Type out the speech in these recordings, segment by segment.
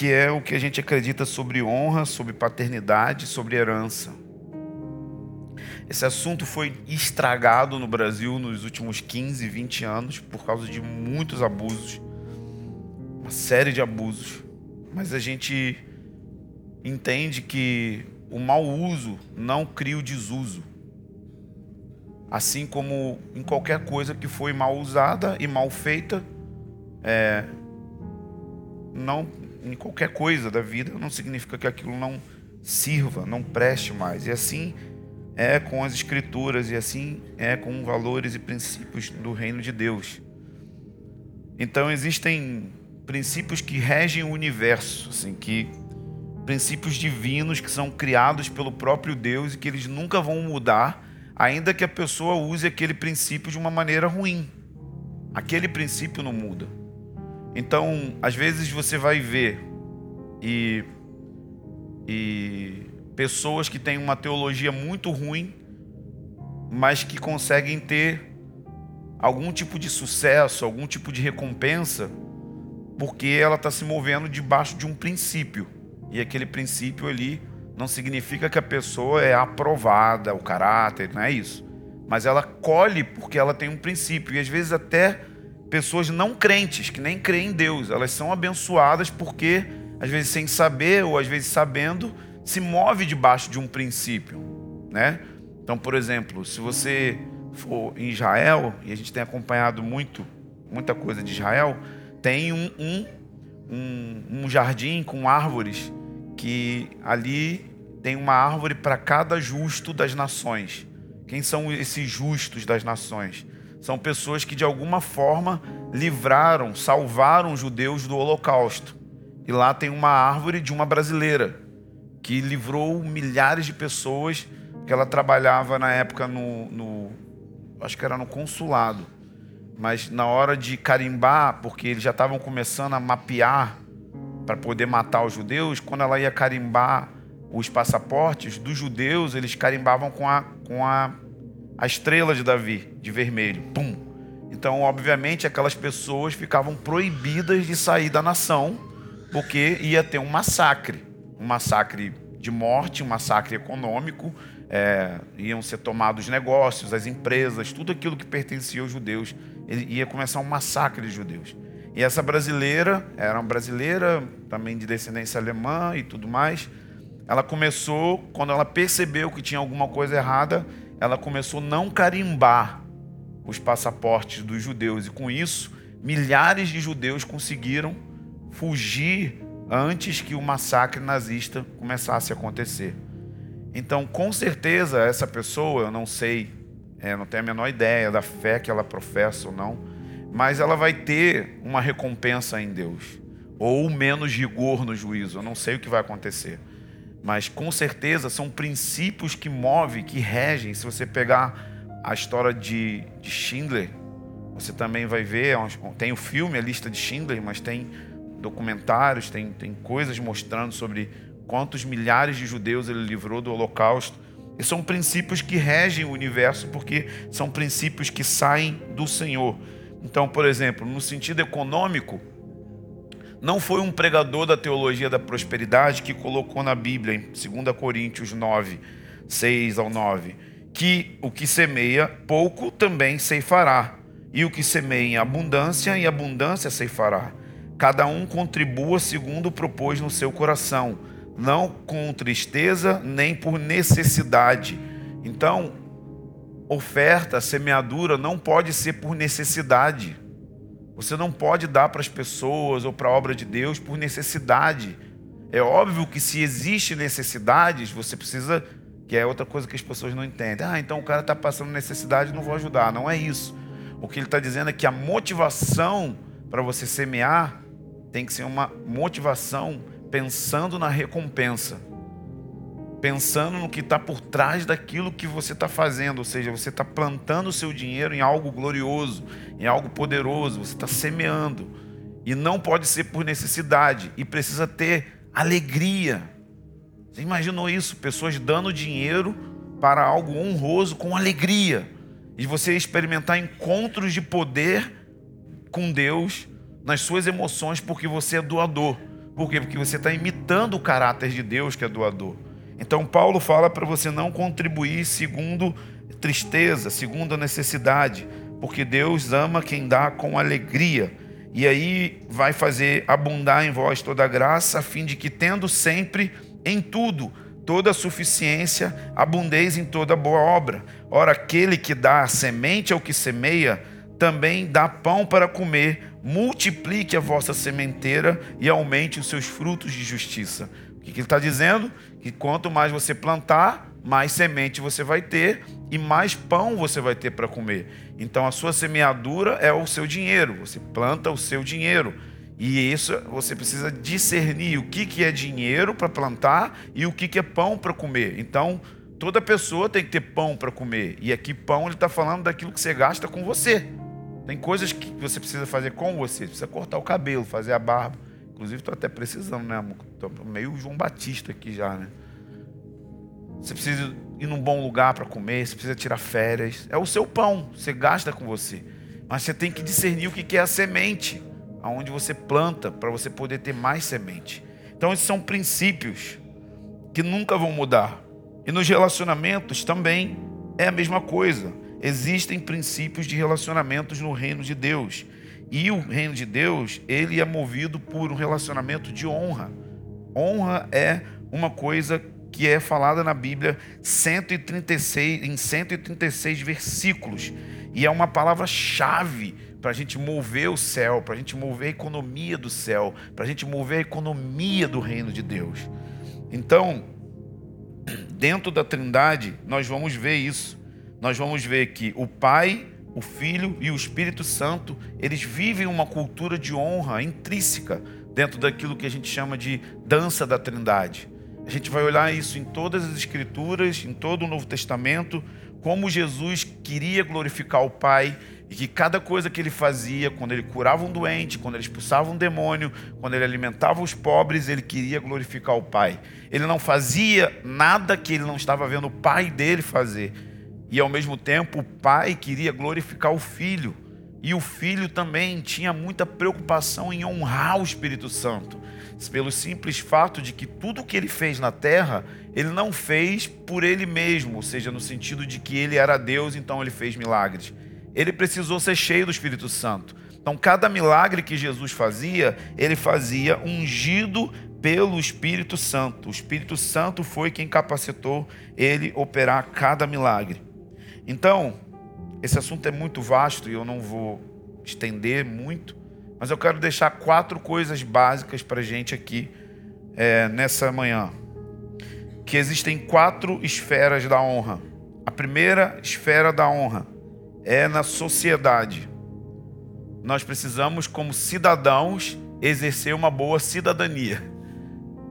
que é o que a gente acredita sobre honra, sobre paternidade, sobre herança. Esse assunto foi estragado no Brasil nos últimos 15, 20 anos por causa de muitos abusos, uma série de abusos. Mas a gente entende que o mau uso não cria o desuso. Assim como em qualquer coisa que foi mal usada e mal feita, é, não em qualquer coisa da vida não significa que aquilo não sirva, não preste mais. E assim é com as escrituras e assim é com valores e princípios do reino de Deus. Então existem princípios que regem o universo, assim, que princípios divinos que são criados pelo próprio Deus e que eles nunca vão mudar, ainda que a pessoa use aquele princípio de uma maneira ruim. Aquele princípio não muda. Então, às vezes você vai ver e, e pessoas que têm uma teologia muito ruim, mas que conseguem ter algum tipo de sucesso, algum tipo de recompensa, porque ela está se movendo debaixo de um princípio. E aquele princípio ali não significa que a pessoa é aprovada, o caráter, não é isso. Mas ela colhe porque ela tem um princípio. E às vezes até pessoas não crentes, que nem creem em Deus, elas são abençoadas porque, às vezes sem saber ou às vezes sabendo, se move debaixo de um princípio, né? Então, por exemplo, se você for em Israel, e a gente tem acompanhado muito, muita coisa de Israel, tem um, um, um, um jardim com árvores que ali tem uma árvore para cada justo das nações. Quem são esses justos das nações? São pessoas que de alguma forma livraram, salvaram os judeus do Holocausto. E lá tem uma árvore de uma brasileira que livrou milhares de pessoas, que ela trabalhava na época no, no acho que era no consulado. Mas na hora de carimbar, porque eles já estavam começando a mapear para poder matar os judeus, quando ela ia carimbar os passaportes dos judeus, eles carimbavam com a, com a a estrela de Davi, de vermelho. Pum. Então, obviamente, aquelas pessoas ficavam proibidas de sair da nação, porque ia ter um massacre. Um massacre de morte, um massacre econômico, é, iam ser tomados negócios, as empresas, tudo aquilo que pertencia aos judeus. Ia começar um massacre de judeus. E essa brasileira, era uma brasileira, também de descendência alemã e tudo mais, ela começou, quando ela percebeu que tinha alguma coisa errada, ela começou a não carimbar os passaportes dos judeus e com isso milhares de judeus conseguiram fugir antes que o massacre nazista começasse a acontecer. Então, com certeza, essa pessoa, eu não sei, é, não tenho a menor ideia da fé que ela professa ou não, mas ela vai ter uma recompensa em Deus, ou menos rigor no juízo, eu não sei o que vai acontecer. Mas com certeza são princípios que movem, que regem. Se você pegar a história de, de Schindler, você também vai ver. É tem o filme, a lista de Schindler, mas tem documentários, tem, tem coisas mostrando sobre quantos milhares de judeus ele livrou do Holocausto. E são princípios que regem o universo, porque são princípios que saem do Senhor. Então, por exemplo, no sentido econômico, não foi um pregador da teologia da prosperidade que colocou na Bíblia, em 2 Coríntios 9, 6 ao 9, que o que semeia pouco também ceifará, e o que semeia em abundância, em abundância ceifará. Cada um contribua segundo propôs no seu coração, não com tristeza nem por necessidade. Então, oferta, semeadura não pode ser por necessidade. Você não pode dar para as pessoas ou para a obra de Deus por necessidade. É óbvio que se existe necessidades, você precisa. Que é outra coisa que as pessoas não entendem. Ah, então o cara está passando necessidade, não vou ajudar. Não é isso. O que ele está dizendo é que a motivação para você semear tem que ser uma motivação pensando na recompensa pensando no que está por trás daquilo que você está fazendo, ou seja, você está plantando o seu dinheiro em algo glorioso, em algo poderoso, você está semeando. E não pode ser por necessidade, e precisa ter alegria. Você imaginou isso? Pessoas dando dinheiro para algo honroso com alegria, e você experimentar encontros de poder com Deus nas suas emoções, porque você é doador. Por quê? Porque você está imitando o caráter de Deus que é doador. Então Paulo fala para você não contribuir segundo tristeza, segundo a necessidade, porque Deus ama quem dá com alegria. E aí vai fazer abundar em vós toda a graça, a fim de que, tendo sempre em tudo toda a suficiência, abundeis em toda boa obra. Ora, aquele que dá semente ao que semeia, também dá pão para comer, multiplique a vossa sementeira e aumente os seus frutos de justiça. Que ele está dizendo? Que quanto mais você plantar, mais semente você vai ter e mais pão você vai ter para comer. Então a sua semeadura é o seu dinheiro, você planta o seu dinheiro. E isso você precisa discernir o que, que é dinheiro para plantar e o que, que é pão para comer. Então, toda pessoa tem que ter pão para comer. E aqui, pão, ele está falando daquilo que você gasta com você. Tem coisas que você precisa fazer com você. Você precisa cortar o cabelo, fazer a barba. Inclusive, estou até precisando, né, amor? Estou meio João Batista aqui já, né? Você precisa ir num bom lugar para comer, você precisa tirar férias. É o seu pão, você gasta com você. Mas você tem que discernir o que é a semente aonde você planta para você poder ter mais semente. Então esses são princípios que nunca vão mudar. E nos relacionamentos também é a mesma coisa. Existem princípios de relacionamentos no reino de Deus. E o reino de Deus, ele é movido por um relacionamento de honra. Honra é uma coisa que é falada na Bíblia 136, em 136 versículos. E é uma palavra-chave para a gente mover o céu, para a gente mover a economia do céu, para a gente mover a economia do reino de Deus. Então, dentro da Trindade, nós vamos ver isso. Nós vamos ver que o Pai, o Filho e o Espírito Santo, eles vivem uma cultura de honra intrínseca dentro daquilo que a gente chama de dança da Trindade. A gente vai olhar isso em todas as Escrituras, em todo o Novo Testamento, como Jesus queria glorificar o Pai e que cada coisa que ele fazia, quando ele curava um doente, quando ele expulsava um demônio, quando ele alimentava os pobres, ele queria glorificar o Pai. Ele não fazia nada que ele não estava vendo o Pai dele fazer. E ao mesmo tempo, o Pai queria glorificar o Filho. E o Filho também tinha muita preocupação em honrar o Espírito Santo. Pelo simples fato de que tudo que ele fez na terra, ele não fez por ele mesmo, ou seja, no sentido de que ele era Deus, então ele fez milagres ele precisou ser cheio do Espírito Santo. Então, cada milagre que Jesus fazia, ele fazia ungido pelo Espírito Santo. O Espírito Santo foi quem capacitou ele operar cada milagre. Então, esse assunto é muito vasto e eu não vou estender muito, mas eu quero deixar quatro coisas básicas para a gente aqui é, nessa manhã. Que existem quatro esferas da honra. A primeira esfera da honra é na sociedade. Nós precisamos, como cidadãos, exercer uma boa cidadania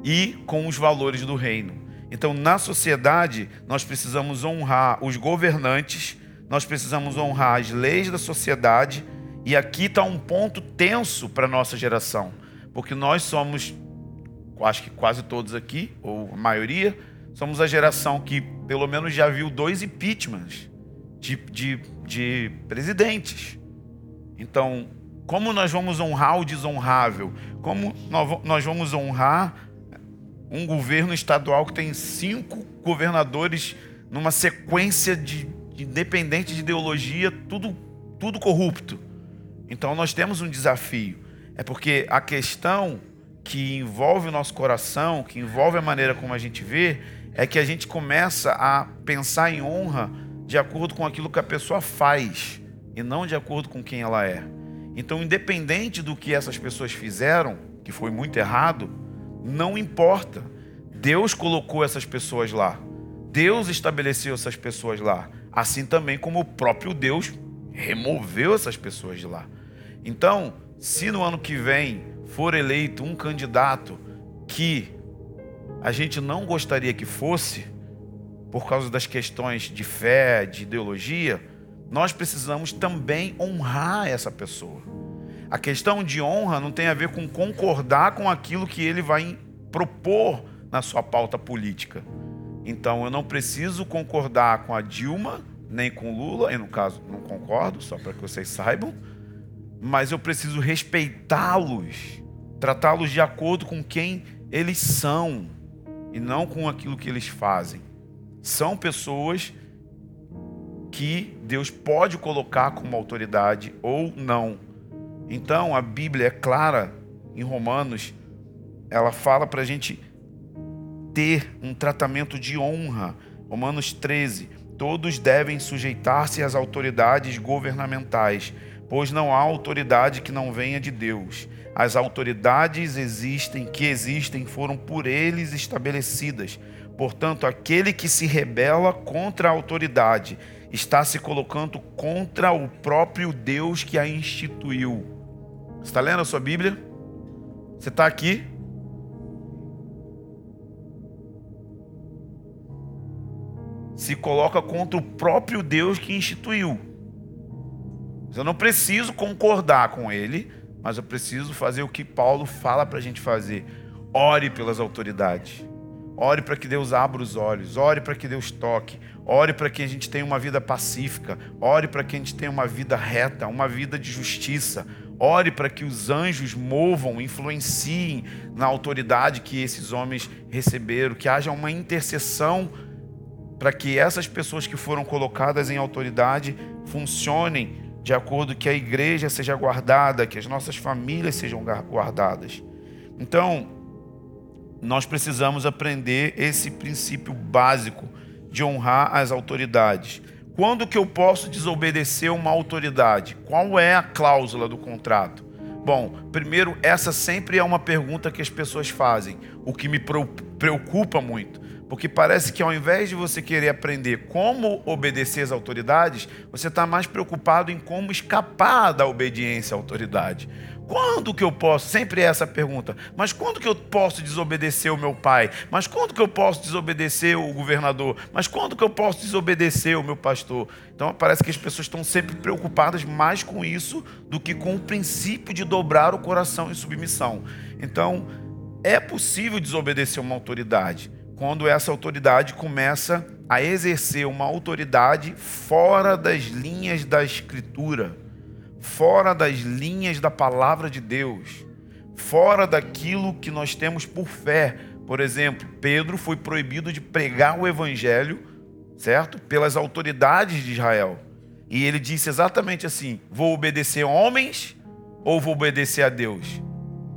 e com os valores do reino. Então, na sociedade, nós precisamos honrar os governantes, nós precisamos honrar as leis da sociedade, e aqui está um ponto tenso para a nossa geração, porque nós somos, acho que quase todos aqui, ou a maioria, somos a geração que pelo menos já viu dois impeachments de, de, de presidentes. Então, como nós vamos honrar o desonrável? Como nós vamos honrar um governo estadual que tem cinco governadores numa sequência de, de independente de ideologia, tudo, tudo corrupto? Então, nós temos um desafio. É porque a questão que envolve o nosso coração, que envolve a maneira como a gente vê, é que a gente começa a pensar em honra de acordo com aquilo que a pessoa faz e não de acordo com quem ela é. Então, independente do que essas pessoas fizeram, que foi muito errado, não importa. Deus colocou essas pessoas lá. Deus estabeleceu essas pessoas lá. Assim também como o próprio Deus removeu essas pessoas de lá. Então, se no ano que vem for eleito um candidato que a gente não gostaria que fosse, por causa das questões de fé, de ideologia, nós precisamos também honrar essa pessoa. A questão de honra não tem a ver com concordar com aquilo que ele vai propor na sua pauta política. Então eu não preciso concordar com a Dilma, nem com Lula, e no caso não concordo, só para que vocês saibam, mas eu preciso respeitá-los tratá-los de acordo com quem eles são e não com aquilo que eles fazem. São pessoas que Deus pode colocar como autoridade ou não. Então a Bíblia é clara em Romanos, ela fala para a gente ter um tratamento de honra. Romanos 13: todos devem sujeitar-se às autoridades governamentais, pois não há autoridade que não venha de Deus. As autoridades existem, que existem, foram por eles estabelecidas. Portanto, aquele que se rebela contra a autoridade está se colocando contra o próprio Deus que a instituiu. Você está lendo a sua Bíblia? Você está aqui? Se coloca contra o próprio Deus que instituiu. Eu não preciso concordar com ele, mas eu preciso fazer o que Paulo fala para a gente fazer. Ore pelas autoridades. Ore para que Deus abra os olhos. Ore para que Deus toque. Ore para que a gente tenha uma vida pacífica. Ore para que a gente tenha uma vida reta, uma vida de justiça. Ore para que os anjos movam, influenciem na autoridade que esses homens receberam. Que haja uma intercessão para que essas pessoas que foram colocadas em autoridade funcionem de acordo que a igreja seja guardada, que as nossas famílias sejam guardadas. Então, nós precisamos aprender esse princípio básico de honrar as autoridades. Quando que eu posso desobedecer uma autoridade? Qual é a cláusula do contrato? Bom, primeiro, essa sempre é uma pergunta que as pessoas fazem, o que me preocupa muito. Porque parece que ao invés de você querer aprender como obedecer às autoridades, você está mais preocupado em como escapar da obediência à autoridade. Quando que eu posso? Sempre é essa pergunta. Mas quando que eu posso desobedecer o meu pai? Mas quando que eu posso desobedecer o governador? Mas quando que eu posso desobedecer o meu pastor? Então parece que as pessoas estão sempre preocupadas mais com isso do que com o princípio de dobrar o coração em submissão. Então, é possível desobedecer uma autoridade quando essa autoridade começa a exercer uma autoridade fora das linhas da Escritura, fora das linhas da palavra de Deus, fora daquilo que nós temos por fé. Por exemplo, Pedro foi proibido de pregar o Evangelho, certo? Pelas autoridades de Israel. E ele disse exatamente assim: vou obedecer homens ou vou obedecer a Deus?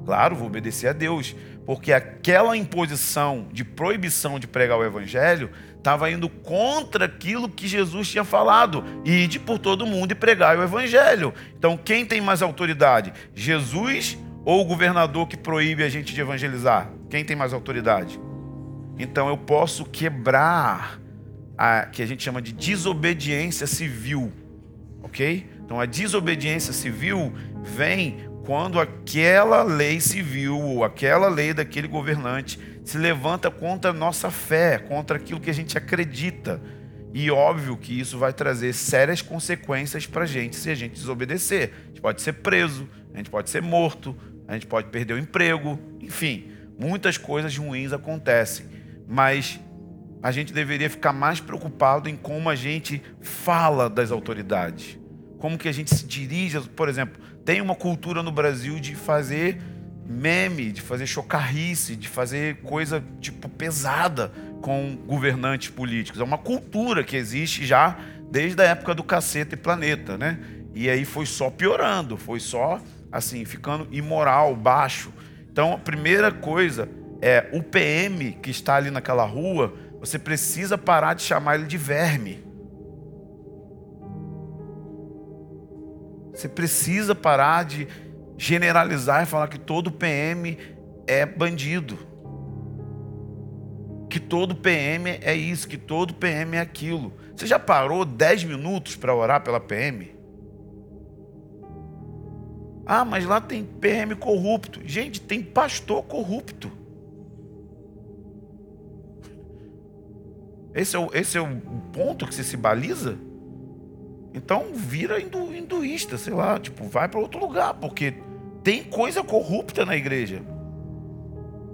Claro, vou obedecer a Deus porque aquela imposição de proibição de pregar o evangelho estava indo contra aquilo que Jesus tinha falado, ide por todo mundo e pregar o evangelho. Então, quem tem mais autoridade? Jesus ou o governador que proíbe a gente de evangelizar? Quem tem mais autoridade? Então, eu posso quebrar a que a gente chama de desobediência civil, ok? Então, a desobediência civil vem quando aquela lei civil ou aquela lei daquele governante se levanta contra a nossa fé, contra aquilo que a gente acredita. E óbvio que isso vai trazer sérias consequências para a gente se a gente desobedecer. A gente pode ser preso, a gente pode ser morto, a gente pode perder o emprego, enfim, muitas coisas ruins acontecem. Mas a gente deveria ficar mais preocupado em como a gente fala das autoridades, como que a gente se dirige, por exemplo, tem uma cultura no Brasil de fazer meme, de fazer chocarrice, de fazer coisa tipo pesada com governantes políticos. É uma cultura que existe já desde a época do Caceta e Planeta, né? E aí foi só piorando, foi só assim, ficando imoral, baixo. Então, a primeira coisa é o PM que está ali naquela rua, você precisa parar de chamar ele de verme. Você precisa parar de generalizar e falar que todo PM é bandido. Que todo PM é isso, que todo PM é aquilo. Você já parou 10 minutos para orar pela PM? Ah, mas lá tem PM corrupto. Gente, tem pastor corrupto. Esse é o, esse é o ponto que você se baliza? Então vira hindu, hinduísta, sei lá, tipo, vai para outro lugar, porque tem coisa corrupta na igreja.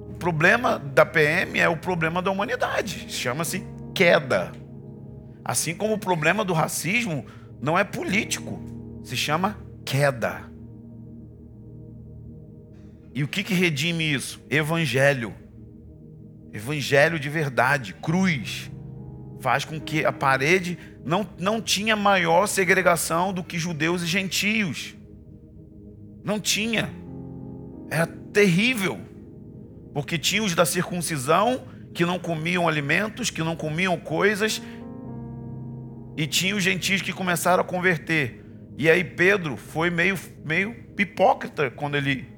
O problema da PM é o problema da humanidade, chama-se queda. Assim como o problema do racismo não é político, se chama queda. E o que, que redime isso? Evangelho. Evangelho de verdade, cruz. Faz com que a parede não, não tinha maior segregação do que judeus e gentios. Não tinha. Era terrível. Porque tinha os da circuncisão que não comiam alimentos, que não comiam coisas, e tinha os gentios que começaram a converter. E aí Pedro foi meio, meio hipócrita quando ele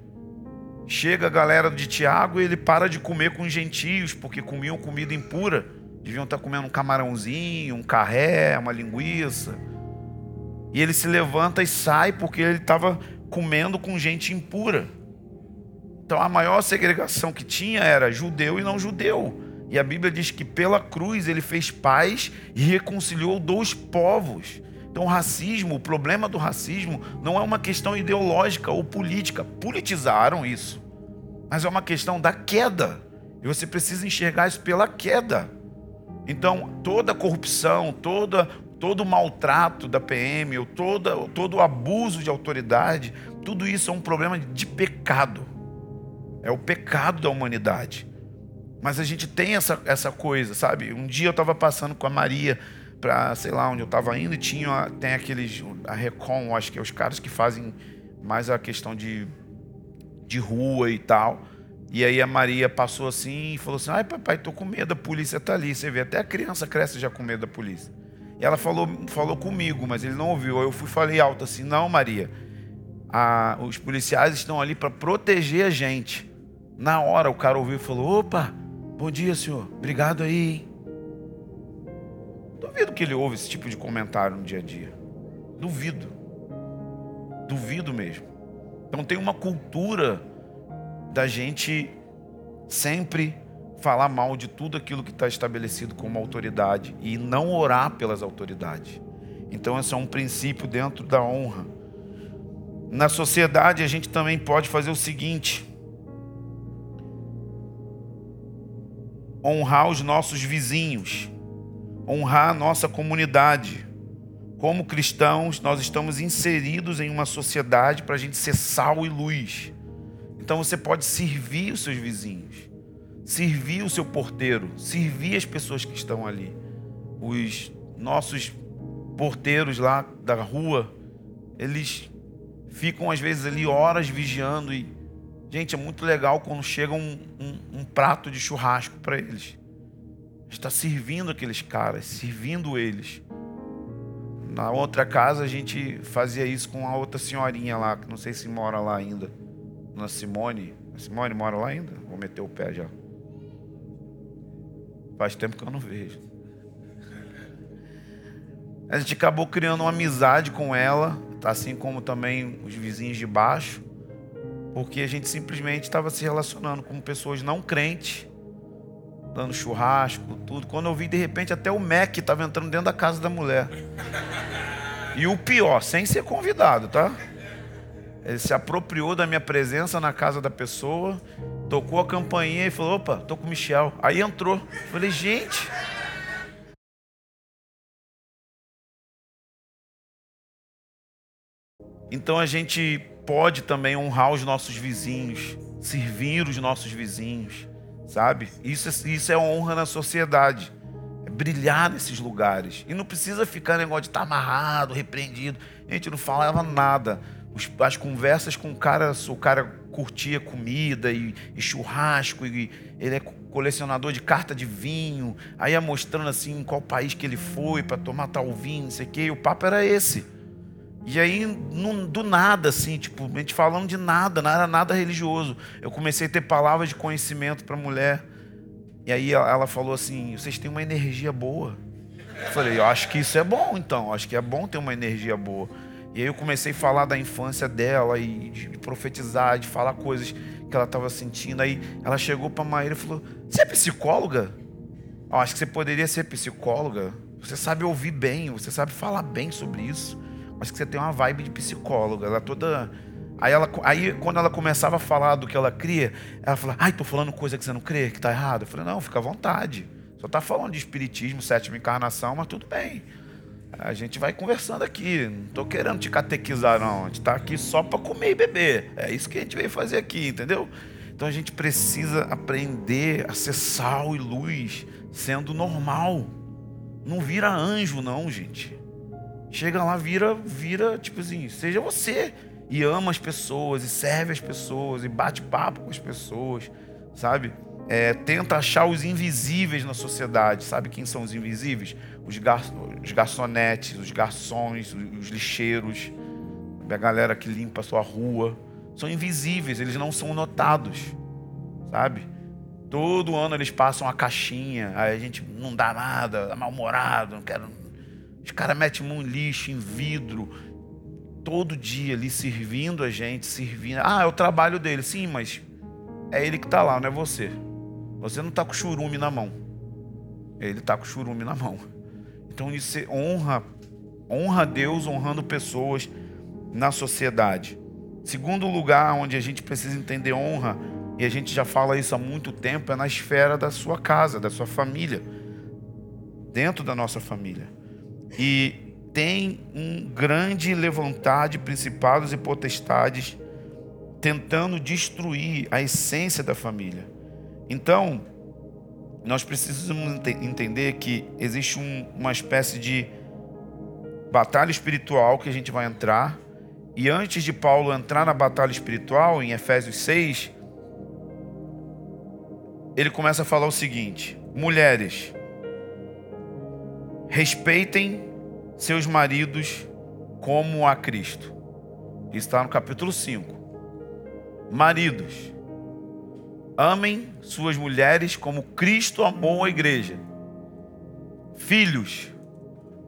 chega a galera de Tiago e ele para de comer com os gentios, porque comiam comida impura. Deviam estar comendo um camarãozinho, um carré, uma linguiça. E ele se levanta e sai porque ele estava comendo com gente impura. Então a maior segregação que tinha era judeu e não judeu. E a Bíblia diz que pela cruz ele fez paz e reconciliou dois povos. Então, o racismo, o problema do racismo, não é uma questão ideológica ou política. Politizaram isso. Mas é uma questão da queda. E você precisa enxergar isso pela queda. Então, toda corrupção, toda, todo maltrato da PM, ou toda, todo abuso de autoridade, tudo isso é um problema de pecado. É o pecado da humanidade. Mas a gente tem essa, essa coisa, sabe? Um dia eu estava passando com a Maria para sei lá onde eu estava indo e tinha tem aqueles a Recon, acho que é os caras que fazem mais a questão de, de rua e tal. E aí a Maria passou assim e falou assim: "Ai, papai, tô com medo, a polícia tá ali". Você vê até a criança cresce já com medo da polícia. E ela falou falou comigo, mas ele não ouviu. Eu fui falei alto assim: "Não, Maria. A, os policiais estão ali para proteger a gente". Na hora o cara ouviu e falou: "Opa, bom dia, senhor. Obrigado aí? Duvido que ele ouve esse tipo de comentário no dia a dia. Duvido. Duvido mesmo. Então tem uma cultura da gente sempre falar mal de tudo aquilo que está estabelecido como autoridade e não orar pelas autoridades. Então esse é um princípio dentro da honra. Na sociedade a gente também pode fazer o seguinte: honrar os nossos vizinhos honrar a nossa comunidade. Como cristãos, nós estamos inseridos em uma sociedade para a gente ser sal e luz. Então você pode servir os seus vizinhos, servir o seu porteiro, servir as pessoas que estão ali. Os nossos porteiros lá da rua, eles ficam às vezes ali horas vigiando e gente é muito legal quando chega um, um, um prato de churrasco para eles está servindo aqueles caras, servindo eles. Na outra casa a gente fazia isso com a outra senhorinha lá, que não sei se mora lá ainda. Na Simone. A Simone mora lá ainda? Vou meter o pé já. Faz tempo que eu não vejo. A gente acabou criando uma amizade com ela, assim como também os vizinhos de baixo, porque a gente simplesmente estava se relacionando com pessoas não crentes dando churrasco, tudo. Quando eu vi, de repente, até o Mac estava entrando dentro da casa da mulher. E o pior, sem ser convidado, tá? Ele se apropriou da minha presença na casa da pessoa, tocou a campainha e falou: opa, tô com o Michel. Aí entrou. Falei, gente. Então a gente pode também honrar os nossos vizinhos, servir os nossos vizinhos sabe? Isso, é, isso é honra na sociedade. É brilhar nesses lugares. E não precisa ficar negócio de estar tá amarrado, repreendido. Gente não falava nada. As conversas com o cara, o cara curtia comida e, e churrasco, e ele é colecionador de carta de vinho, aí ia mostrando assim qual país que ele foi para tomar tal vinho, não sei o quê, e o papo era esse. E aí, do nada, assim, tipo, a gente falando de nada, não era nada religioso. Eu comecei a ter palavras de conhecimento para mulher. E aí ela falou assim: vocês têm uma energia boa. Eu falei, eu acho que isso é bom, então. Acho que é bom ter uma energia boa. E aí eu comecei a falar da infância dela e de profetizar, de falar coisas que ela estava sentindo. Aí ela chegou para a Maíra e falou: Você é psicóloga? Acho que você poderia ser psicóloga. Você sabe ouvir bem, você sabe falar bem sobre isso. Acho que você tem uma vibe de psicóloga. Ela toda. Aí, ela, aí quando ela começava a falar do que ela cria, ela falava, ai, tô falando coisa que você não crê, que tá errado. Eu falei, não, fica à vontade. Só tá falando de espiritismo, sétima encarnação, mas tudo bem. A gente vai conversando aqui. Não estou querendo te catequizar, não. A gente está aqui só para comer e beber. É isso que a gente veio fazer aqui, entendeu? Então a gente precisa aprender a ser sal e luz, sendo normal. Não vira anjo, não, gente. Chega lá, vira, vira, tipo assim, seja você. E ama as pessoas, e serve as pessoas, e bate papo com as pessoas, sabe? É, tenta achar os invisíveis na sociedade. Sabe quem são os invisíveis? Os, gar os garçonetes, os garçons, os lixeiros, a galera que limpa a sua rua. São invisíveis, eles não são notados, sabe? Todo ano eles passam a caixinha, aí a gente não dá nada, é mal-humorado, não quero. Os caras metem um lixo em vidro, todo dia ali servindo a gente, servindo. Ah, é o trabalho dele, sim, mas é ele que está lá, não é você. Você não está com churume na mão. Ele está com churume na mão. Então isso honra, honra Deus honrando pessoas na sociedade. Segundo lugar onde a gente precisa entender honra, e a gente já fala isso há muito tempo, é na esfera da sua casa, da sua família. Dentro da nossa família. E tem um grande levantar de principados e potestades tentando destruir a essência da família. Então, nós precisamos entender que existe um, uma espécie de batalha espiritual que a gente vai entrar. E antes de Paulo entrar na batalha espiritual, em Efésios 6, ele começa a falar o seguinte: mulheres, respeitem seus maridos como a Cristo. Está no capítulo 5. Maridos, Amem suas mulheres como Cristo amou a igreja. Filhos,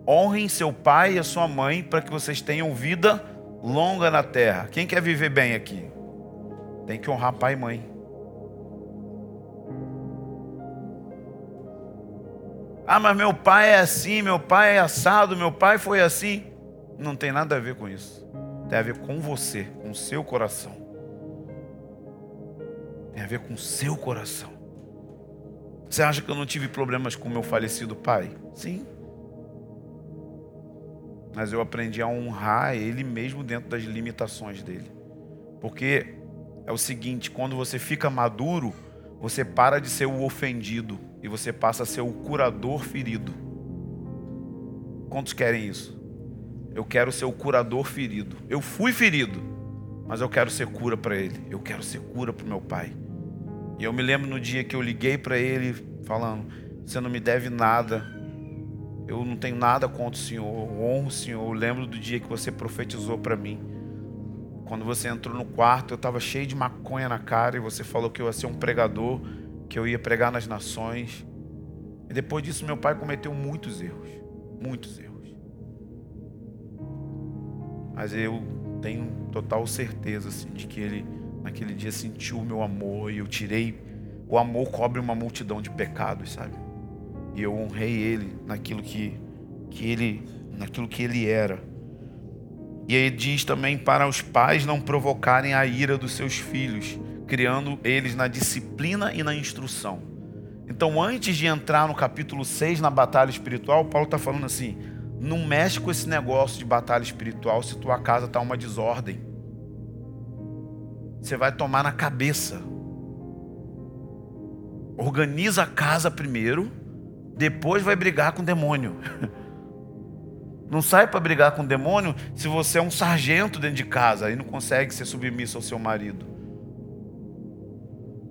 honrem seu pai e a sua mãe para que vocês tenham vida longa na terra. Quem quer viver bem aqui? Tem que honrar pai e mãe. Ah, mas meu pai é assim, meu pai é assado, meu pai foi assim. Não tem nada a ver com isso. Tem a ver com você, com seu coração. Tem a ver com o seu coração. Você acha que eu não tive problemas com meu falecido pai? Sim. Mas eu aprendi a honrar ele mesmo dentro das limitações dele. Porque é o seguinte: quando você fica maduro, você para de ser o ofendido e você passa a ser o curador ferido. Quantos querem isso? Eu quero ser o curador ferido. Eu fui ferido, mas eu quero ser cura para ele. Eu quero ser cura para o meu pai. E eu me lembro no dia que eu liguei para ele falando: Você não me deve nada. Eu não tenho nada contra o Senhor. Eu honro o Senhor. Eu lembro do dia que você profetizou para mim. Quando você entrou no quarto, eu estava cheio de maconha na cara e você falou que eu ia ser um pregador, que eu ia pregar nas nações. E depois disso, meu pai cometeu muitos erros. Muitos erros. Mas eu tenho total certeza assim, de que ele naquele dia sentiu o meu amor e eu tirei. O amor cobre uma multidão de pecados, sabe? E eu honrei ele naquilo que, que ele, naquilo que ele era. E aí diz também para os pais não provocarem a ira dos seus filhos, criando eles na disciplina e na instrução. Então, antes de entrar no capítulo 6, na batalha espiritual, Paulo está falando assim: não mexe com esse negócio de batalha espiritual se tua casa está uma desordem você vai tomar na cabeça. Organiza a casa primeiro, depois vai brigar com o demônio. Não sai para brigar com o demônio se você é um sargento dentro de casa e não consegue ser submisso ao seu marido.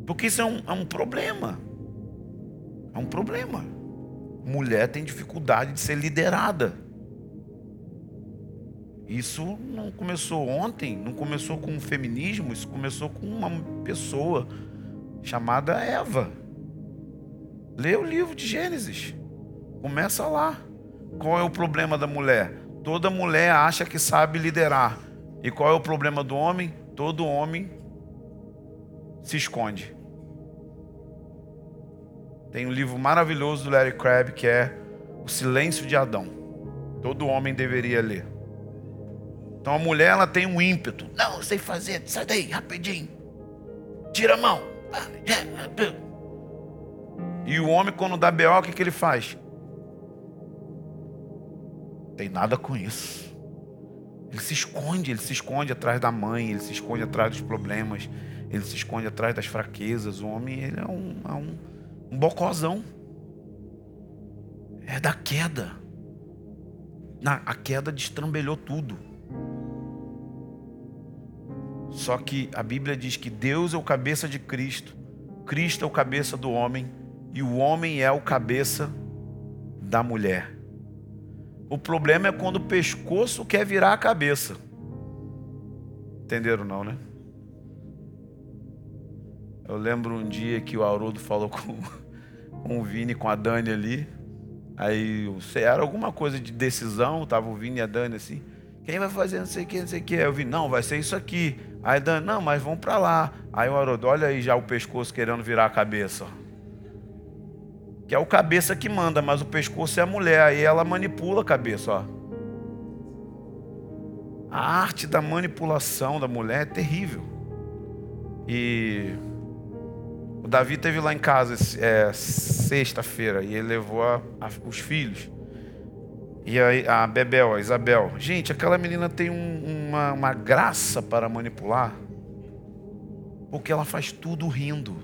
Porque isso é um, é um problema. É um problema. Mulher tem dificuldade de ser liderada. Isso não começou ontem, não começou com o feminismo, isso começou com uma pessoa chamada Eva. Lê o livro de Gênesis. Começa lá. Qual é o problema da mulher? Toda mulher acha que sabe liderar. E qual é o problema do homem? Todo homem se esconde. Tem um livro maravilhoso do Larry Crabb que é O Silêncio de Adão. Todo homem deveria ler. Então a mulher ela tem um ímpeto. Não, eu sei fazer, sai daí, rapidinho. Tira a mão. E o homem, quando dá B.O., o que, que ele faz? tem nada com isso. Ele se esconde, ele se esconde atrás da mãe, ele se esconde atrás dos problemas, ele se esconde atrás das fraquezas. O homem, ele é um, é um, um bocozão. É da queda. Na, a queda destrambelhou tudo. Só que a Bíblia diz que Deus é o cabeça de Cristo, Cristo é o cabeça do homem e o homem é o cabeça da mulher. O problema é quando o pescoço quer virar a cabeça. Entenderam não, né? Eu lembro um dia que o Haroldo falou com, com o Vini, com a Dani ali. Aí era alguma coisa de decisão, tava o Vini e a Dani assim. Quem vai fazer não sei o que, não sei o que. Eu vi, não, vai ser isso aqui. Aí Dani, não, mas vamos para lá. Aí o Haroldo, olha aí já o pescoço querendo virar a cabeça. Que é o cabeça que manda, mas o pescoço é a mulher. Aí ela manipula a cabeça, ó. A arte da manipulação da mulher é terrível. E o Davi teve lá em casa é, sexta-feira e ele levou a, a, os filhos. E a, a Bebel, a Isabel. Gente, aquela menina tem um, uma, uma graça para manipular. Porque ela faz tudo rindo.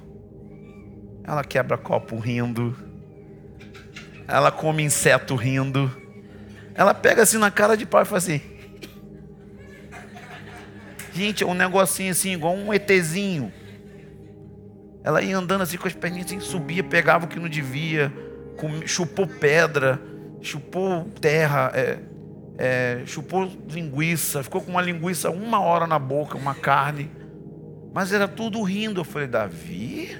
Ela quebra copo rindo. Ela come inseto rindo. Ela pega assim na cara de pau e faz assim. Gente, é um negocinho assim, igual um ETzinho. Ela ia andando assim com as perninhas assim, subia, pegava o que não devia, chupou pedra, chupou terra, é, é, chupou linguiça, ficou com uma linguiça uma hora na boca, uma carne. Mas era tudo rindo. Eu falei, Davi,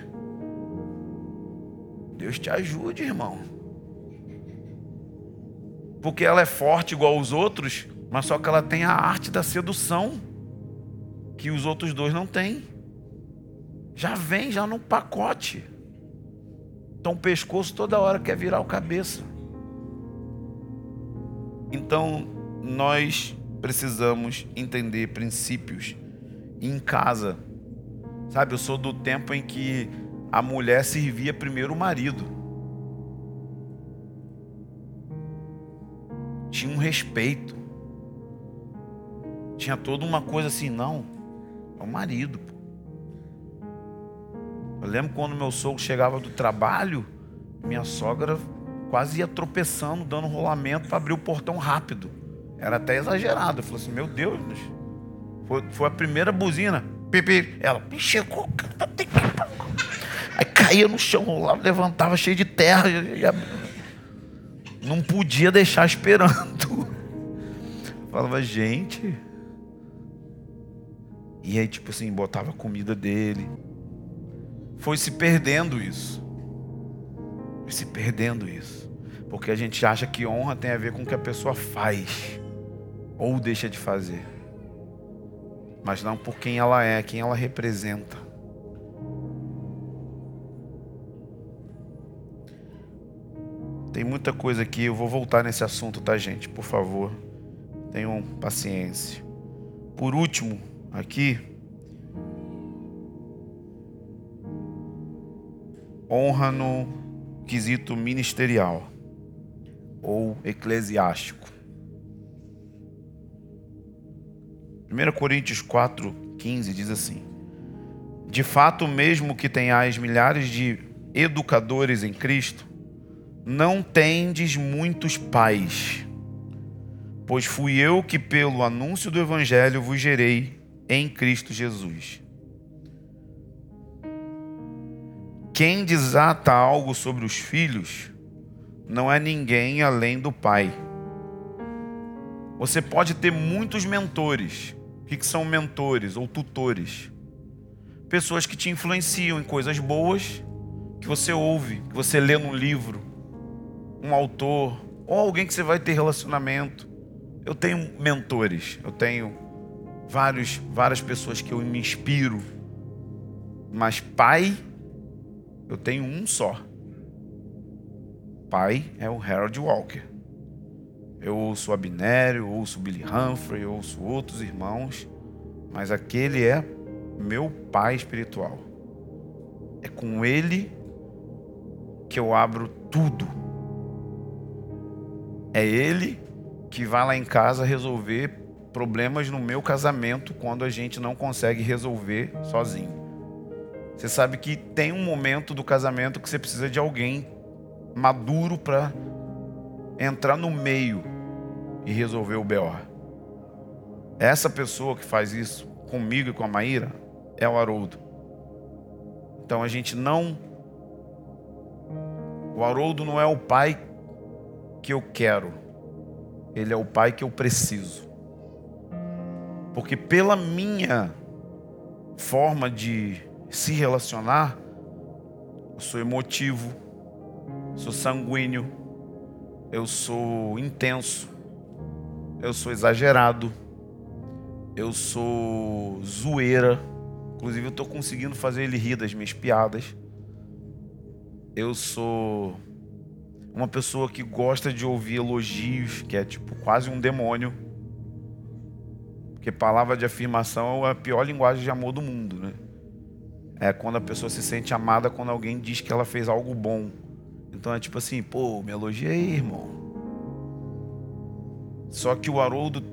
Deus te ajude, irmão. Porque ela é forte igual os outros, mas só que ela tem a arte da sedução que os outros dois não têm já vem já no pacote. Então o pescoço toda hora quer virar o cabeça. Então nós precisamos entender princípios em casa. Sabe, eu sou do tempo em que a mulher servia primeiro o marido. Tinha um respeito. Tinha toda uma coisa assim, não, é o marido. Eu lembro quando meu sogro chegava do trabalho, minha sogra quase ia tropeçando, dando rolamento para abrir o portão rápido. Era até exagerado. Eu falei assim: Meu Deus, foi, foi a primeira buzina. Pipi. Ela, chegou, Aí caía no chão, rolava, levantava cheio de terra. Não podia deixar esperando. falava, gente. E aí, tipo assim, botava a comida dele foi se perdendo isso. Foi se perdendo isso. Porque a gente acha que honra tem a ver com o que a pessoa faz ou deixa de fazer. Mas não por quem ela é, quem ela representa. Tem muita coisa aqui, eu vou voltar nesse assunto, tá, gente? Por favor, tenham paciência. Por último, aqui, honra no quesito ministerial ou eclesiástico. 1 Coríntios 4, 15 diz assim: De fato, mesmo que tenhais milhares de educadores em Cristo, não tendes muitos pais, pois fui eu que, pelo anúncio do Evangelho, vos gerei em Cristo Jesus. Quem desata algo sobre os filhos não é ninguém além do pai. Você pode ter muitos mentores. O que são mentores ou tutores? Pessoas que te influenciam em coisas boas, que você ouve, que você lê num livro, um autor, ou alguém que você vai ter relacionamento. Eu tenho mentores, eu tenho vários, várias pessoas que eu me inspiro. Mas pai eu tenho um só. Pai é o Harold Walker. Eu ouço eu ouço Billy Humphrey, ouço outros irmãos, mas aquele é meu pai espiritual. É com ele que eu abro tudo. É ele que vai lá em casa resolver problemas no meu casamento quando a gente não consegue resolver sozinho. Você sabe que tem um momento do casamento que você precisa de alguém maduro para entrar no meio e resolver o BO. Essa pessoa que faz isso comigo e com a Maíra é o Haroldo. Então a gente não. O Haroldo não é o pai que eu quero, ele é o pai que eu preciso. Porque pela minha forma de se relacionar, eu sou emotivo, sou sanguíneo, eu sou intenso, eu sou exagerado, eu sou zoeira. Inclusive, eu estou conseguindo fazer ele rir das minhas piadas. Eu sou uma pessoa que gosta de ouvir elogios, que é tipo quase um demônio. Porque palavra de afirmação é a pior linguagem de amor do mundo, né? É quando a pessoa se sente amada quando alguém diz que ela fez algo bom. Então é tipo assim, pô, me elogia aí, irmão. Só que o Haroldo,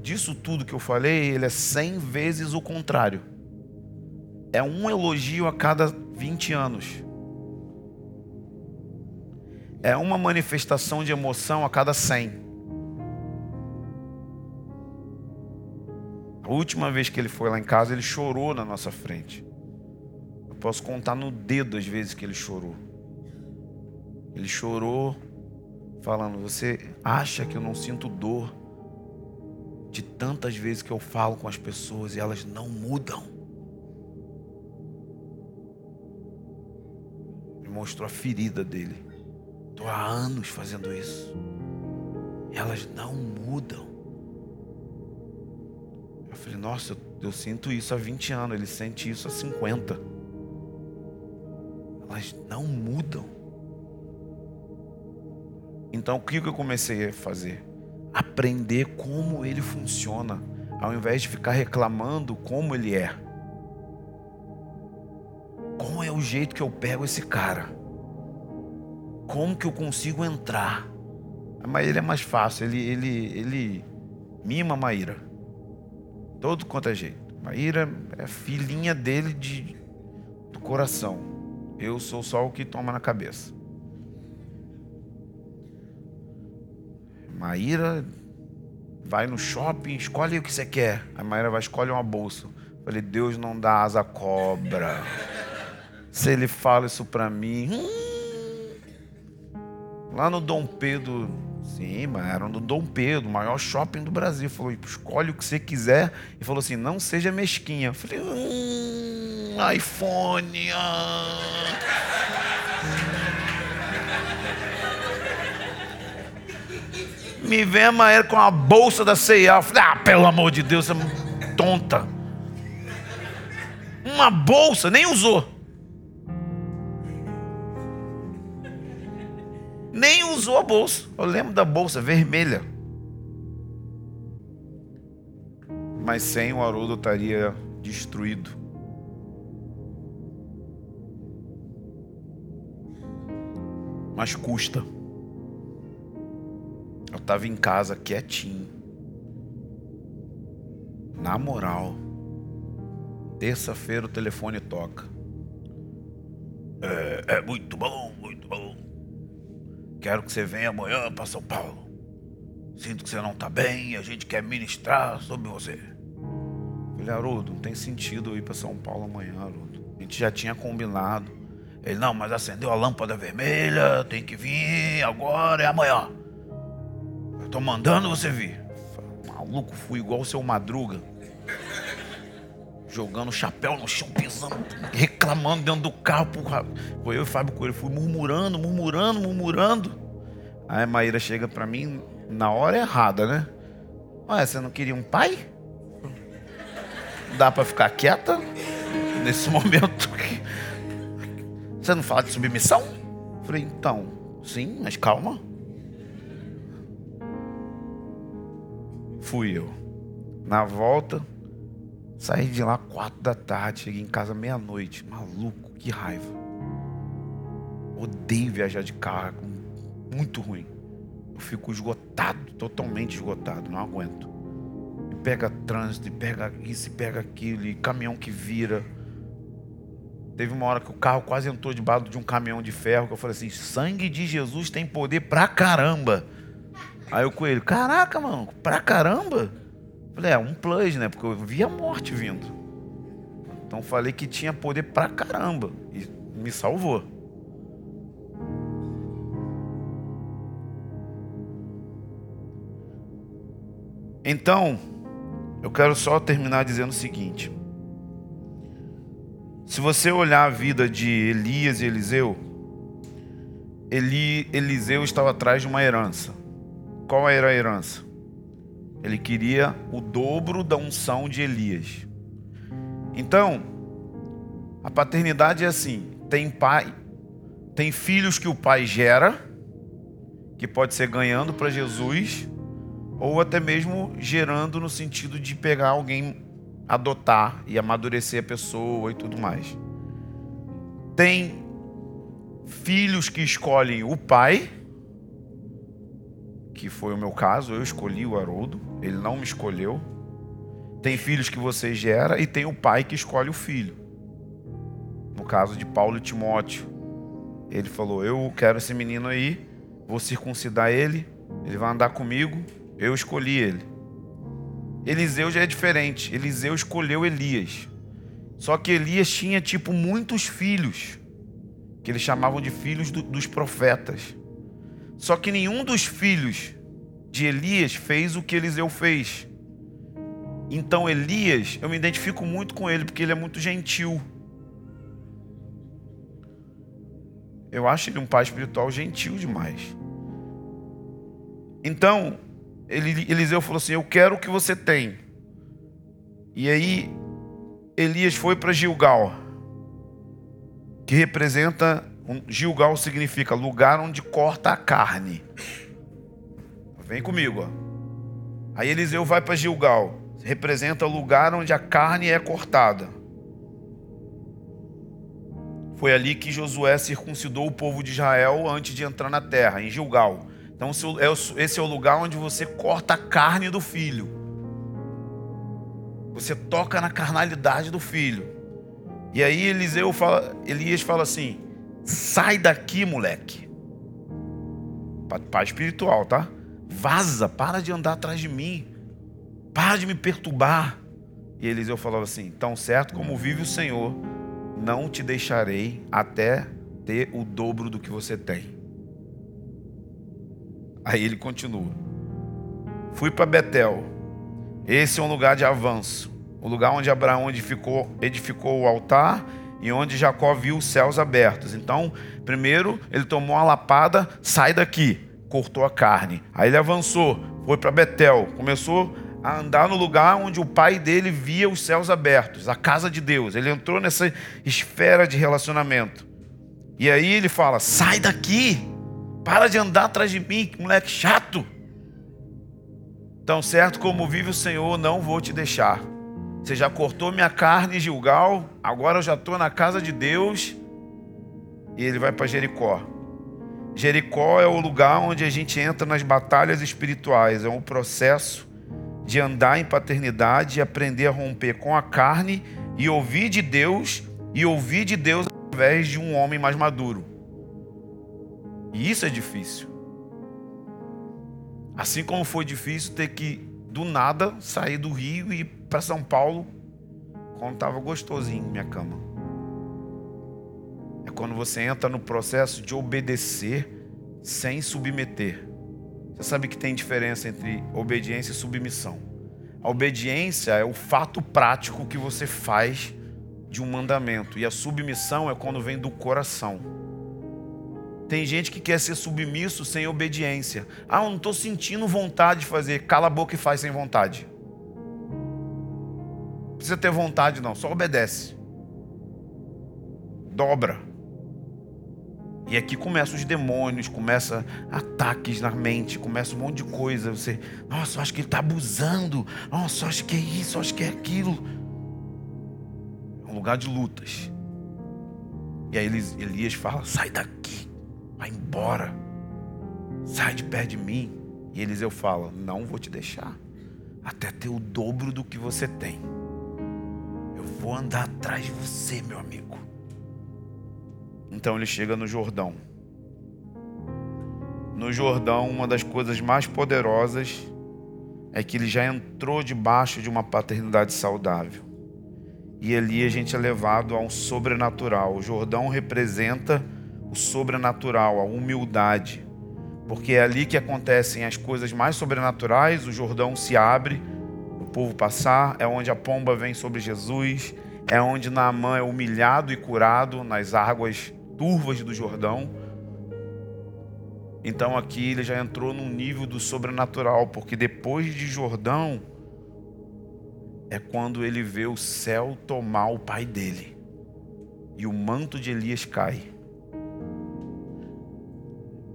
disso tudo que eu falei, ele é cem vezes o contrário. É um elogio a cada 20 anos. É uma manifestação de emoção a cada 100. A última vez que ele foi lá em casa, ele chorou na nossa frente. Posso contar no dedo as vezes que ele chorou. Ele chorou falando: Você acha que eu não sinto dor de tantas vezes que eu falo com as pessoas e elas não mudam? Me mostrou a ferida dele. Estou há anos fazendo isso. Elas não mudam. Eu falei, nossa, eu sinto isso há 20 anos, ele sente isso há 50. Não mudam. Então o que eu comecei a fazer? Aprender como ele funciona, ao invés de ficar reclamando como ele é. Qual é o jeito que eu pego esse cara? Como que eu consigo entrar? A Maíra é mais fácil, ele, ele, ele mima a Maíra. Todo quanto é jeito. Maíra é filhinha dele de, do coração. Eu sou só o que toma na cabeça. Maíra vai no shopping, escolhe o que você quer. A Maíra vai escolher uma bolsa. falei, Deus não dá asa cobra. Se ele fala isso para mim, hum, lá no Dom Pedro, sim, mas era no Dom Pedro, o maior shopping do Brasil. Falou, escolhe o que você quiser. E falou assim, não seja mesquinha. falei, hum, iPhone. Ah. Me vem a Maera com a bolsa da CIA. Falei, ah, pelo amor de Deus, você é tonta. Uma bolsa, nem usou. Nem usou a bolsa. Eu lembro da bolsa vermelha. Mas sem o Haroldo estaria destruído. Mas custa. Eu estava em casa quietinho. Na moral. Terça-feira o telefone toca. É, é muito bom, muito bom. Quero que você venha amanhã para São Paulo. Sinto que você não está bem a gente quer ministrar sobre você. Falei, Haroldo, não tem sentido eu ir para São Paulo amanhã, Haroldo. A gente já tinha combinado. Ele, não, mas acendeu a lâmpada vermelha, tem que vir agora, é amanhã. Eu tô mandando você vir. Maluco, fui igual o seu Madruga. Jogando chapéu no chão, pisando, reclamando dentro do carro. Foi eu e Fábio Coelho, fui murmurando, murmurando, murmurando. Aí a Maíra chega pra mim na hora errada, né? Ué, você não queria um pai? Dá pra ficar quieta nesse momento? Você não fala de submissão? Falei, então, sim, mas calma. Fui eu. Na volta, saí de lá quatro da tarde, cheguei em casa meia-noite. Maluco, que raiva. Odeio viajar de carro, muito ruim. eu fico esgotado, totalmente esgotado, não aguento. E pega trânsito, e pega isso, e pega aquilo, e caminhão que vira. Teve uma hora que o carro quase entrou debaixo de um caminhão de ferro, que eu falei assim: sangue de Jesus tem poder pra caramba. Aí o coelho, caraca, mano, pra caramba? Falei, é um plus, né? Porque eu vi a morte vindo. Então falei que tinha poder pra caramba. E me salvou. Então, eu quero só terminar dizendo o seguinte: se você olhar a vida de Elias e Eliseu, Eli, Eliseu estava atrás de uma herança. Qual era a herança? Ele queria o dobro da unção de Elias. Então, a paternidade é assim: tem pai, tem filhos que o pai gera, que pode ser ganhando para Jesus, ou até mesmo gerando no sentido de pegar alguém, adotar e amadurecer a pessoa e tudo mais. Tem filhos que escolhem o pai, que foi o meu caso, eu escolhi o Haroldo, ele não me escolheu. Tem filhos que você gera e tem o pai que escolhe o filho. No caso de Paulo e Timóteo, ele falou: Eu quero esse menino aí, vou circuncidar ele, ele vai andar comigo, eu escolhi ele. Eliseu já é diferente. Eliseu escolheu Elias. Só que Elias tinha, tipo, muitos filhos, que eles chamavam de filhos do, dos profetas. Só que nenhum dos filhos de Elias fez o que Eliseu fez. Então, Elias, eu me identifico muito com ele, porque ele é muito gentil. Eu acho ele um pai espiritual gentil demais. Então, Eliseu falou assim: Eu quero o que você tem. E aí, Elias foi para Gilgal, que representa. Gilgal significa lugar onde corta a carne. Vem comigo. Ó. Aí Eliseu vai para Gilgal, representa o lugar onde a carne é cortada. Foi ali que Josué circuncidou o povo de Israel antes de entrar na terra, em Gilgal. Então, é esse é o lugar onde você corta a carne do filho. Você toca na carnalidade do filho. E aí Eliseu fala, Elias fala assim: sai daqui, moleque. Pai espiritual, tá? Vaza, para de andar atrás de mim. Para de me perturbar. E Eliseu falava assim: tão certo como vive o Senhor, não te deixarei até ter o dobro do que você tem. Aí ele continua. Fui para Betel. Esse é um lugar de avanço. O lugar onde Abraão edificou, edificou o altar e onde Jacó viu os céus abertos. Então, primeiro ele tomou uma lapada, sai daqui, cortou a carne. Aí ele avançou, foi para Betel, começou a andar no lugar onde o pai dele via os céus abertos, a casa de Deus. Ele entrou nessa esfera de relacionamento. E aí ele fala: sai daqui. Para de andar atrás de mim, que moleque chato. Tão certo como vive o Senhor, não vou te deixar. Você já cortou minha carne, Gilgal, agora eu já estou na casa de Deus. E ele vai para Jericó. Jericó é o lugar onde a gente entra nas batalhas espirituais. É um processo de andar em paternidade e aprender a romper com a carne e ouvir de Deus e ouvir de Deus através de um homem mais maduro. E isso é difícil. Assim como foi difícil ter que, do nada, sair do Rio e ir para São Paulo quando estava gostosinho minha cama. É quando você entra no processo de obedecer sem submeter. Você sabe que tem diferença entre obediência e submissão. A obediência é o fato prático que você faz de um mandamento, e a submissão é quando vem do coração. Tem gente que quer ser submisso sem obediência. Ah, eu não estou sentindo vontade de fazer. Cala a boca e faz sem vontade. Não precisa ter vontade, não. Só obedece. Dobra. E aqui começam os demônios, começa ataques na mente, começa um monte de coisa. Você, nossa, acho que ele está abusando. Nossa, acho que é isso, acho que é aquilo. É um lugar de lutas. E aí Elias fala: sai daqui. Vai embora. sai de perto de mim. E Eliseu fala: Não vou te deixar, até ter o dobro do que você tem. Eu vou andar atrás de você, meu amigo. Então ele chega no Jordão. No Jordão, uma das coisas mais poderosas é que ele já entrou debaixo de uma paternidade saudável. E ali a gente é levado a um sobrenatural. O Jordão representa o sobrenatural, a humildade. Porque é ali que acontecem as coisas mais sobrenaturais, o Jordão se abre, o povo passar, é onde a pomba vem sobre Jesus, é onde Naamã é humilhado e curado nas águas turvas do Jordão. Então aqui ele já entrou num nível do sobrenatural, porque depois de Jordão é quando ele vê o céu tomar o pai dele. E o manto de Elias cai.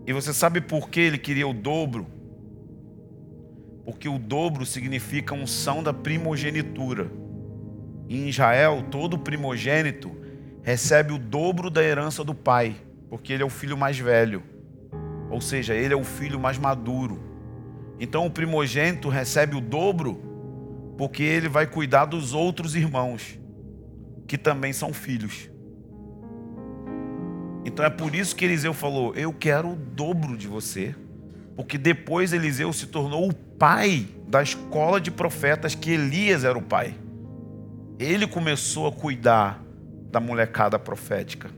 E você sabe por que ele queria o dobro? Porque o dobro significa unção da primogenitura. E em Israel, todo primogênito recebe o dobro da herança do pai, porque ele é o filho mais velho. Ou seja, ele é o filho mais maduro. Então o primogênito recebe o dobro porque ele vai cuidar dos outros irmãos, que também são filhos. Então é por isso que Eliseu falou: Eu quero o dobro de você. Porque depois Eliseu se tornou o pai da escola de profetas que Elias era o pai. Ele começou a cuidar da molecada profética,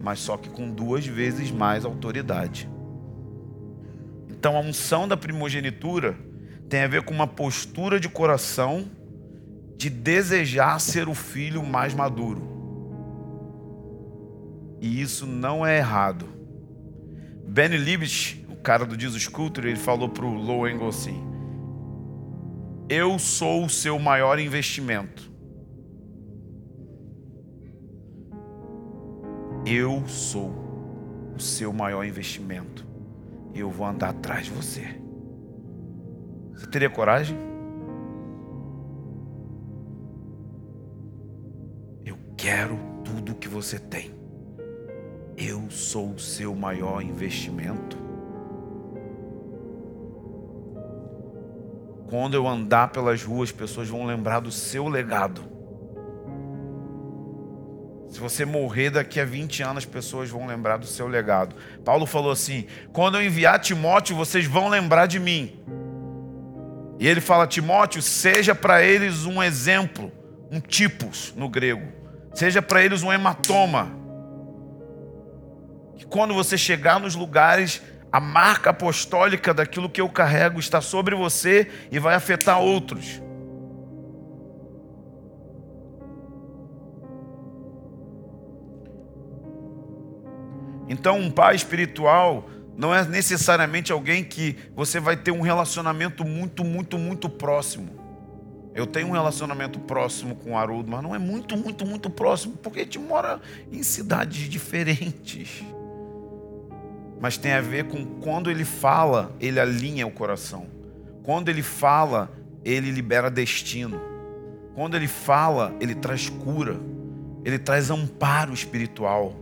mas só que com duas vezes mais autoridade. Então a unção da primogenitura tem a ver com uma postura de coração de desejar ser o filho mais maduro. E isso não é errado. Benny Libich, o cara do Jesus Culture, ele falou para o Low Angle assim: Eu sou o seu maior investimento. Eu sou o seu maior investimento eu vou andar atrás de você. Você teria coragem? Eu quero tudo que você tem. Sou o seu maior investimento. Quando eu andar pelas ruas, pessoas vão lembrar do seu legado. Se você morrer daqui a 20 anos, as pessoas vão lembrar do seu legado. Paulo falou assim: quando eu enviar Timóteo, vocês vão lembrar de mim. E ele fala: Timóteo, seja para eles um exemplo, um tipos no grego, seja para eles um hematoma. Que quando você chegar nos lugares, a marca apostólica daquilo que eu carrego está sobre você e vai afetar outros. Então, um pai espiritual não é necessariamente alguém que você vai ter um relacionamento muito, muito, muito próximo. Eu tenho um relacionamento próximo com o Haroldo, mas não é muito, muito, muito próximo, porque a gente mora em cidades diferentes. Mas tem a ver com quando ele fala, ele alinha o coração. Quando ele fala, ele libera destino. Quando ele fala, ele traz cura. Ele traz amparo espiritual.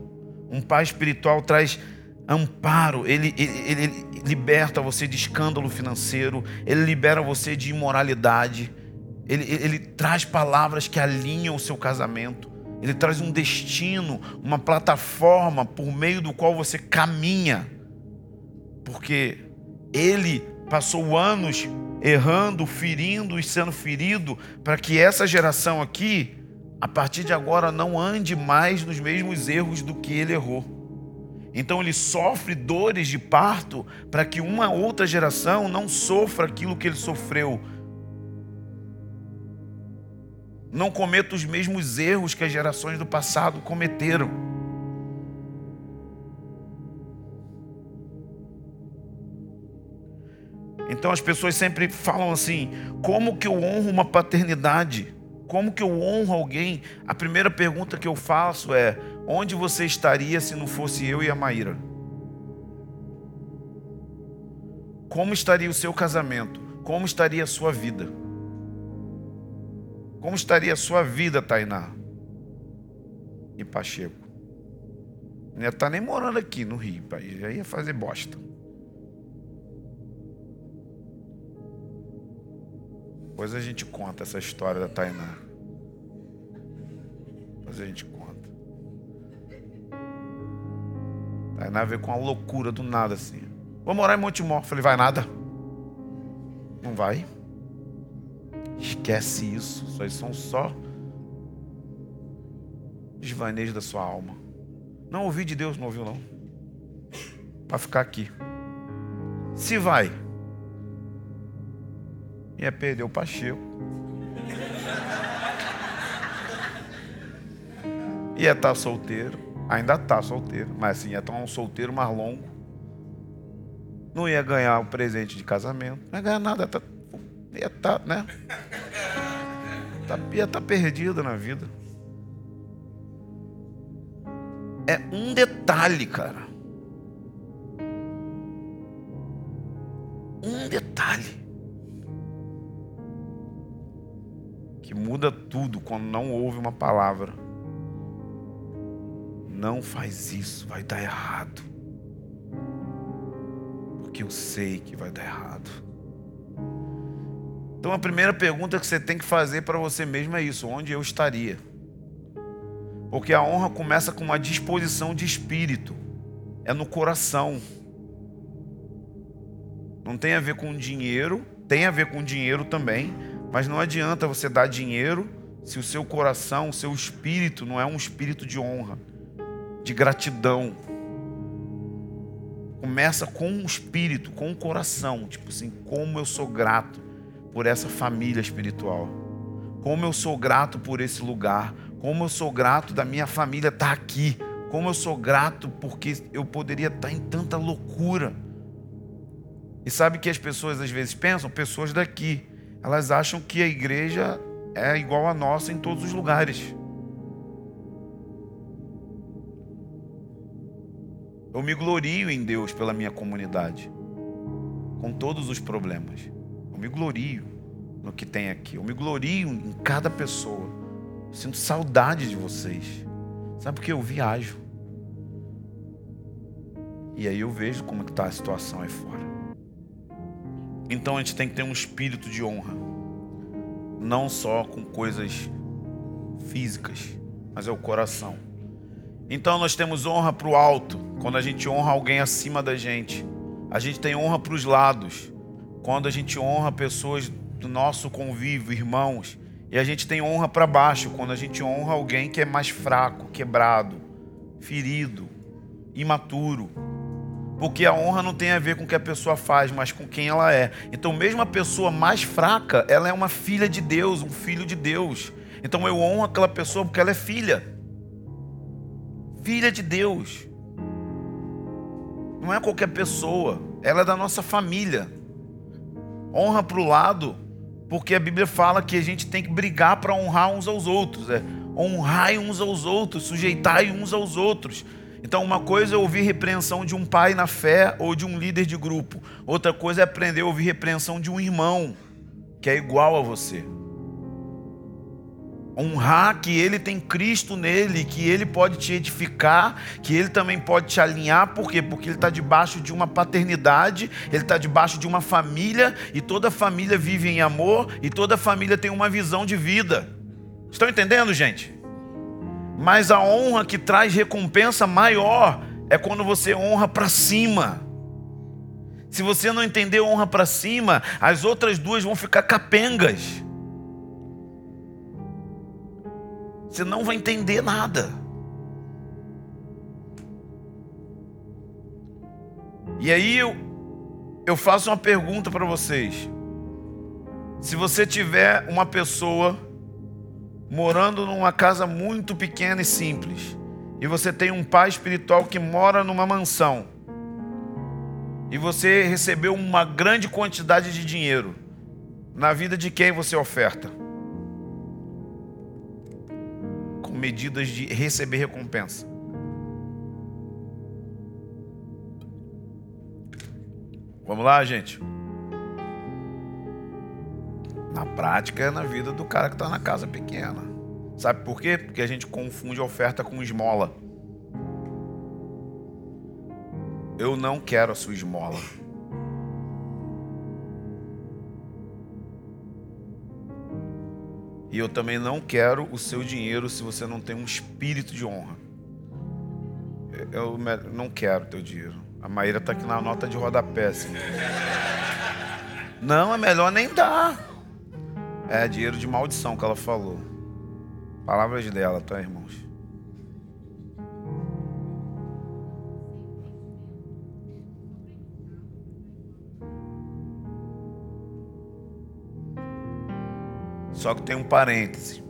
Um pai espiritual traz amparo, ele, ele, ele, liberta você de escândalo financeiro, ele libera você de imoralidade, ele, ele, ele traz palavras que alinham o seu casamento, ele traz um destino, uma plataforma por meio do qual você caminha, porque ele passou anos errando, ferindo e sendo ferido, para que essa geração aqui a partir de agora não ande mais nos mesmos erros do que ele errou. Então ele sofre dores de parto para que uma outra geração não sofra aquilo que ele sofreu. Não cometa os mesmos erros que as gerações do passado cometeram. Então as pessoas sempre falam assim: como que eu honro uma paternidade? Como que eu honro alguém? A primeira pergunta que eu faço é: onde você estaria se não fosse eu e a Maíra? Como estaria o seu casamento? Como estaria a sua vida? Como estaria a sua vida, Tainá? e Pacheco. Não ia estar nem morando aqui no Rio, pai. Já ia fazer bosta. Depois a gente conta essa história da Tainá. Depois a gente conta. A Tainá veio com uma loucura do nada assim. Vou morar em Montemor. Falei, vai nada. Não vai. Esquece isso. Aí são só desvaneios da sua alma. Não ouvi de Deus, não ouviu não. Para ficar aqui. Se vai, ia perder o Pacheco. Ia estar tá solteiro, ainda está solteiro, mas assim, ia estar um solteiro mais longo. Não ia ganhar o presente de casamento, não ia ganhar nada, tá, ia estar, tá, né? Tá, ia estar tá perdida na vida. É um detalhe, cara. Um detalhe. Que muda tudo quando não ouve uma palavra. Não faz isso, vai dar errado. Porque eu sei que vai dar errado. Então a primeira pergunta que você tem que fazer para você mesmo é isso: onde eu estaria? Porque a honra começa com uma disposição de espírito, é no coração. Não tem a ver com dinheiro, tem a ver com dinheiro também, mas não adianta você dar dinheiro se o seu coração, o seu espírito não é um espírito de honra, de gratidão. Começa com o espírito, com o coração, tipo assim, como eu sou grato por essa família espiritual. Como eu sou grato por esse lugar, como eu sou grato da minha família estar tá aqui. Como eu sou grato porque eu poderia estar tá em tanta loucura. E sabe que as pessoas às vezes pensam, pessoas daqui, elas acham que a igreja é igual a nossa em todos os lugares. Eu me glorio em Deus pela minha comunidade, com todos os problemas. Me glorio no que tem aqui. Eu me glorio em cada pessoa. Sinto saudade de vocês. Sabe porque eu viajo. E aí eu vejo como está a situação aí fora. Então a gente tem que ter um espírito de honra. Não só com coisas físicas, mas é o coração. Então nós temos honra para o alto, quando a gente honra alguém acima da gente. A gente tem honra para os lados, quando a gente honra pessoas do nosso convívio, irmãos. E a gente tem honra para baixo quando a gente honra alguém que é mais fraco, quebrado, ferido, imaturo. Porque a honra não tem a ver com o que a pessoa faz, mas com quem ela é. Então, mesmo a pessoa mais fraca, ela é uma filha de Deus, um filho de Deus. Então, eu honro aquela pessoa porque ela é filha. Filha de Deus. Não é qualquer pessoa, ela é da nossa família. Honra para o lado porque a Bíblia fala que a gente tem que brigar para honrar uns aos outros. É honrai uns aos outros, sujeitai uns aos outros. Então, uma coisa é ouvir repreensão de um pai na fé ou de um líder de grupo. Outra coisa é aprender a ouvir repreensão de um irmão que é igual a você. Honrar que ele tem Cristo nele, que ele pode te edificar, que ele também pode te alinhar, por quê? Porque ele está debaixo de uma paternidade, ele está debaixo de uma família, e toda família vive em amor, e toda família tem uma visão de vida. Estão entendendo, gente? Mas a honra que traz recompensa maior é quando você honra para cima. Se você não entender honra para cima, as outras duas vão ficar capengas. Você não vai entender nada. E aí eu, eu faço uma pergunta para vocês. Se você tiver uma pessoa morando numa casa muito pequena e simples, e você tem um pai espiritual que mora numa mansão, e você recebeu uma grande quantidade de dinheiro, na vida de quem você oferta? Medidas de receber recompensa. Vamos lá, gente. Na prática é na vida do cara que está na casa pequena. Sabe por quê? Porque a gente confunde oferta com esmola. Eu não quero a sua esmola. E eu também não quero o seu dinheiro se você não tem um espírito de honra. Eu não quero teu dinheiro. A Maíra está aqui na nota de rodapé. Assim. Não, é melhor nem dar. É dinheiro de maldição que ela falou. Palavras dela, tá, irmãos? Só que tem um parêntese.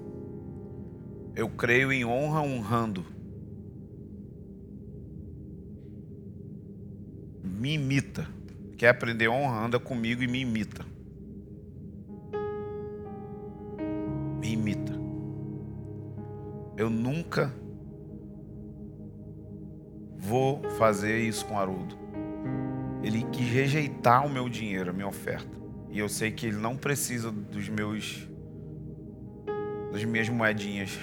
Eu creio em honra honrando. Me imita. Quer aprender honra? Anda comigo e me imita. Me imita. Eu nunca vou fazer isso com Haroldo. Ele quis rejeitar o meu dinheiro, a minha oferta. E eu sei que ele não precisa dos meus das minhas moedinhas.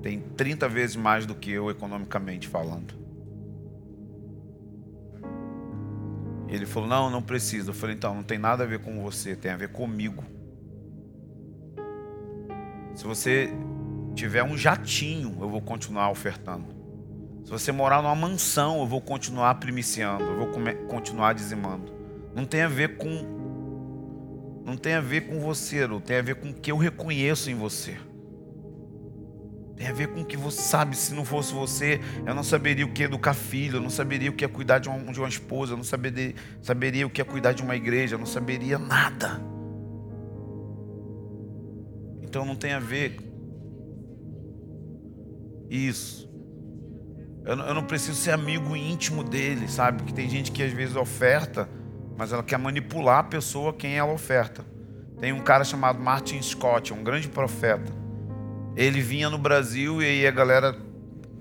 Tem 30 vezes mais do que eu economicamente falando. Ele falou: Não, não precisa. Eu falei: Então, não tem nada a ver com você, tem a ver comigo. Se você tiver um jatinho, eu vou continuar ofertando. Se você morar numa mansão, eu vou continuar primiciando, eu vou continuar dizimando. Não tem a ver com não tem a ver com você, não tem a ver com o que eu reconheço em você. Tem a ver com o que você sabe. Se não fosse você, eu não saberia o que é educar filho, eu não saberia o que é cuidar de uma, de uma esposa, eu não saberia, saberia o que é cuidar de uma igreja, eu não saberia nada. Então não tem a ver isso. Eu eu não preciso ser amigo íntimo dele, sabe? Porque tem gente que às vezes oferta mas ela quer manipular a pessoa quem ela oferta. Tem um cara chamado Martin Scott, um grande profeta. Ele vinha no Brasil e aí a galera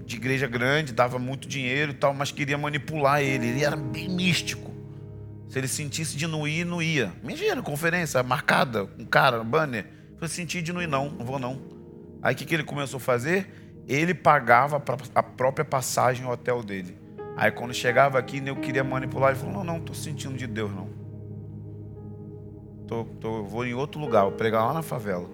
de igreja grande dava muito dinheiro e tal, mas queria manipular ele. Ele era bem místico. Se ele sentisse de não ir, não ia. Imagina, conferência marcada, um cara, banner. Eu senti de não ir, não, não vou não. Aí o que, que ele começou a fazer? Ele pagava a própria passagem ao hotel dele. Aí quando chegava aqui, eu queria manipular, ele falou: Não, não, estou sentindo de Deus, não. Tô, tô, vou em outro lugar, vou pregar lá na favela.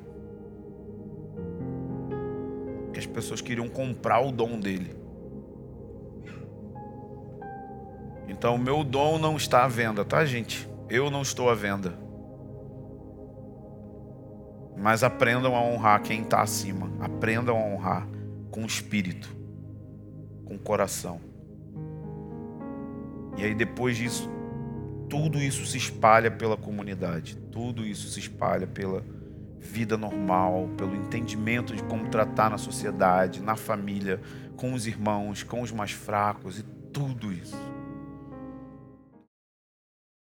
Que as pessoas queriam comprar o dom dele. Então o meu dom não está à venda, tá, gente? Eu não estou à venda. Mas aprendam a honrar quem está acima. Aprendam a honrar com o espírito, com o coração. E aí depois disso, tudo isso se espalha pela comunidade, tudo isso se espalha pela vida normal, pelo entendimento de como tratar na sociedade, na família, com os irmãos, com os mais fracos e tudo isso.